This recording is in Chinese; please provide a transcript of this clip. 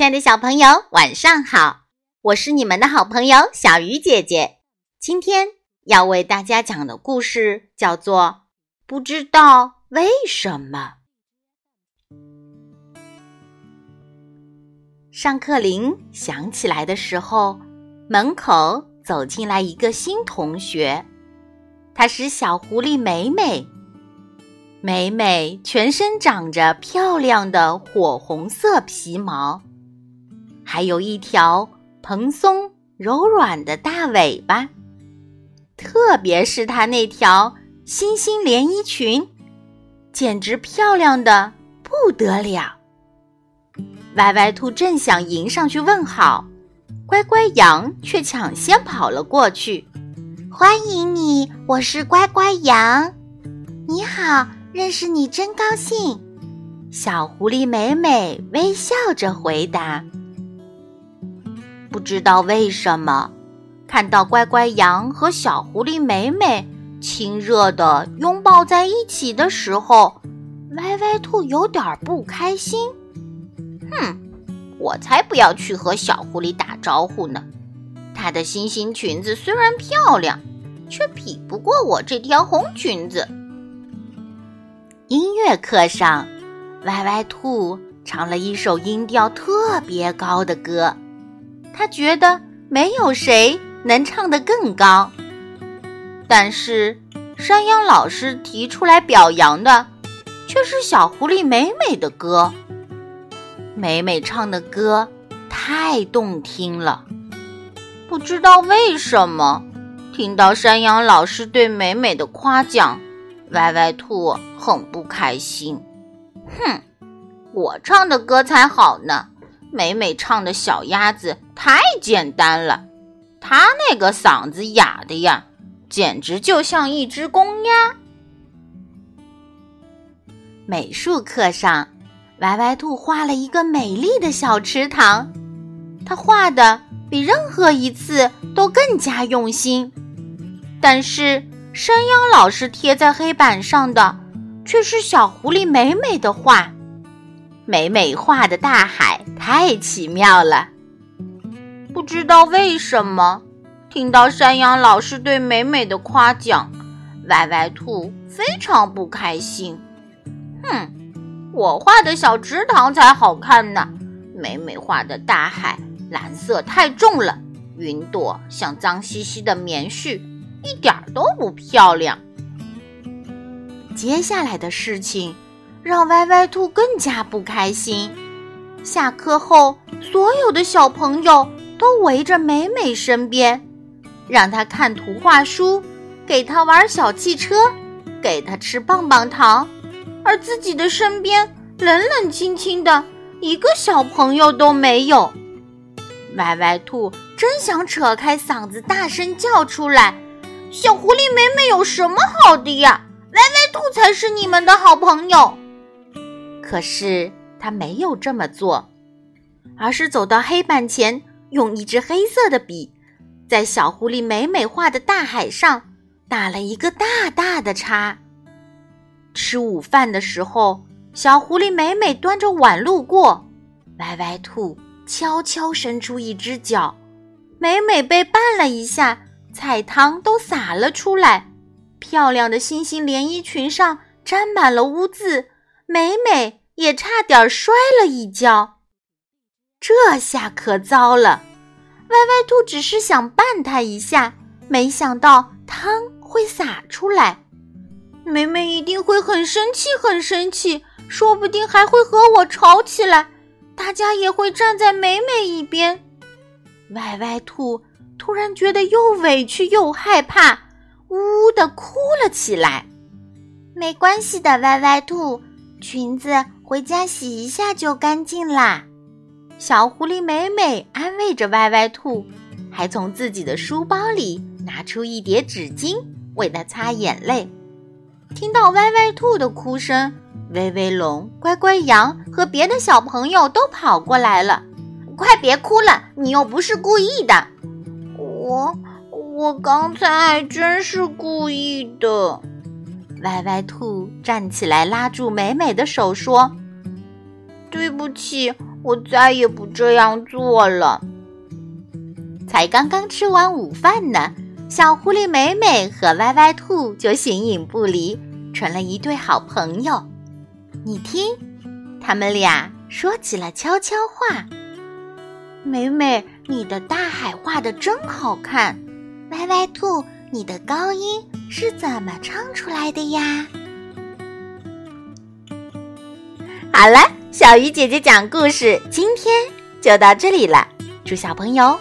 亲爱的小朋友，晚上好！我是你们的好朋友小鱼姐姐。今天要为大家讲的故事叫做《不知道为什么》。上课铃响起来的时候，门口走进来一个新同学，她是小狐狸美美。美美全身长着漂亮的火红色皮毛。还有一条蓬松柔软的大尾巴，特别是它那条星星连衣裙，简直漂亮的不得了。歪歪兔正想迎上去问好，乖乖羊却抢先跑了过去。欢迎你，我是乖乖羊。你好，认识你真高兴。小狐狸美美微笑着回答。不知道为什么，看到乖乖羊和小狐狸美美亲热的拥抱在一起的时候，歪歪兔有点不开心。哼，我才不要去和小狐狸打招呼呢！它的星星裙子虽然漂亮，却比不过我这条红裙子。音乐课上，歪歪兔唱了一首音调特别高的歌。他觉得没有谁能唱得更高，但是山羊老师提出来表扬的却是小狐狸美美的歌。美美唱的歌太动听了，不知道为什么，听到山羊老师对美美的夸奖，歪歪兔很不开心。哼，我唱的歌才好呢。美美唱的小鸭子太简单了，她那个嗓子哑的呀，简直就像一只公鸭。美术课上，歪歪兔画了一个美丽的小池塘，他画的比任何一次都更加用心。但是山羊老师贴在黑板上的，却是小狐狸美美的画。美美画的大海太奇妙了，不知道为什么，听到山羊老师对美美的夸奖，歪歪兔非常不开心。哼，我画的小池塘才好看呢，美美画的大海蓝色太重了，云朵像脏兮兮的棉絮，一点都不漂亮。接下来的事情。让歪歪兔更加不开心。下课后，所有的小朋友都围着美美身边，让她看图画书，给她玩小汽车，给她吃棒棒糖，而自己的身边冷冷清清的，一个小朋友都没有。歪歪兔真想扯开嗓子大声叫出来：“小狐狸美美有什么好的呀？歪歪兔才是你们的好朋友。”可是他没有这么做，而是走到黑板前，用一支黑色的笔，在小狐狸美美画的大海上打了一个大大的叉。吃午饭的时候，小狐狸美美端着碗路过，歪歪兔悄悄伸出一只脚，美美被绊了一下，菜汤都洒了出来，漂亮的星星连衣裙上沾满了污渍，美美。也差点摔了一跤，这下可糟了！歪歪兔只是想绊他一下，没想到汤会洒出来。美美一定会很生气，很生气，说不定还会和我吵起来。大家也会站在美美一边。歪歪兔突然觉得又委屈又害怕，呜呜的哭了起来。没关系的，歪歪兔，裙子。回家洗一下就干净啦。小狐狸美美安慰着歪歪兔，还从自己的书包里拿出一叠纸巾为它擦眼泪。听到歪歪兔的哭声，威威龙、乖乖羊和别的小朋友都跑过来了。快别哭了，你又不是故意的。我我刚才还真是故意的。歪歪兔站起来，拉住美美的手说。对不起，我再也不这样做了。才刚刚吃完午饭呢，小狐狸美美和歪歪兔就形影不离，成了一对好朋友。你听，他们俩说起了悄悄话。美美，你的大海画的真好看。歪歪兔，你的高音是怎么唱出来的呀？好了，小鱼姐姐讲故事，今天就到这里了。祝小朋友。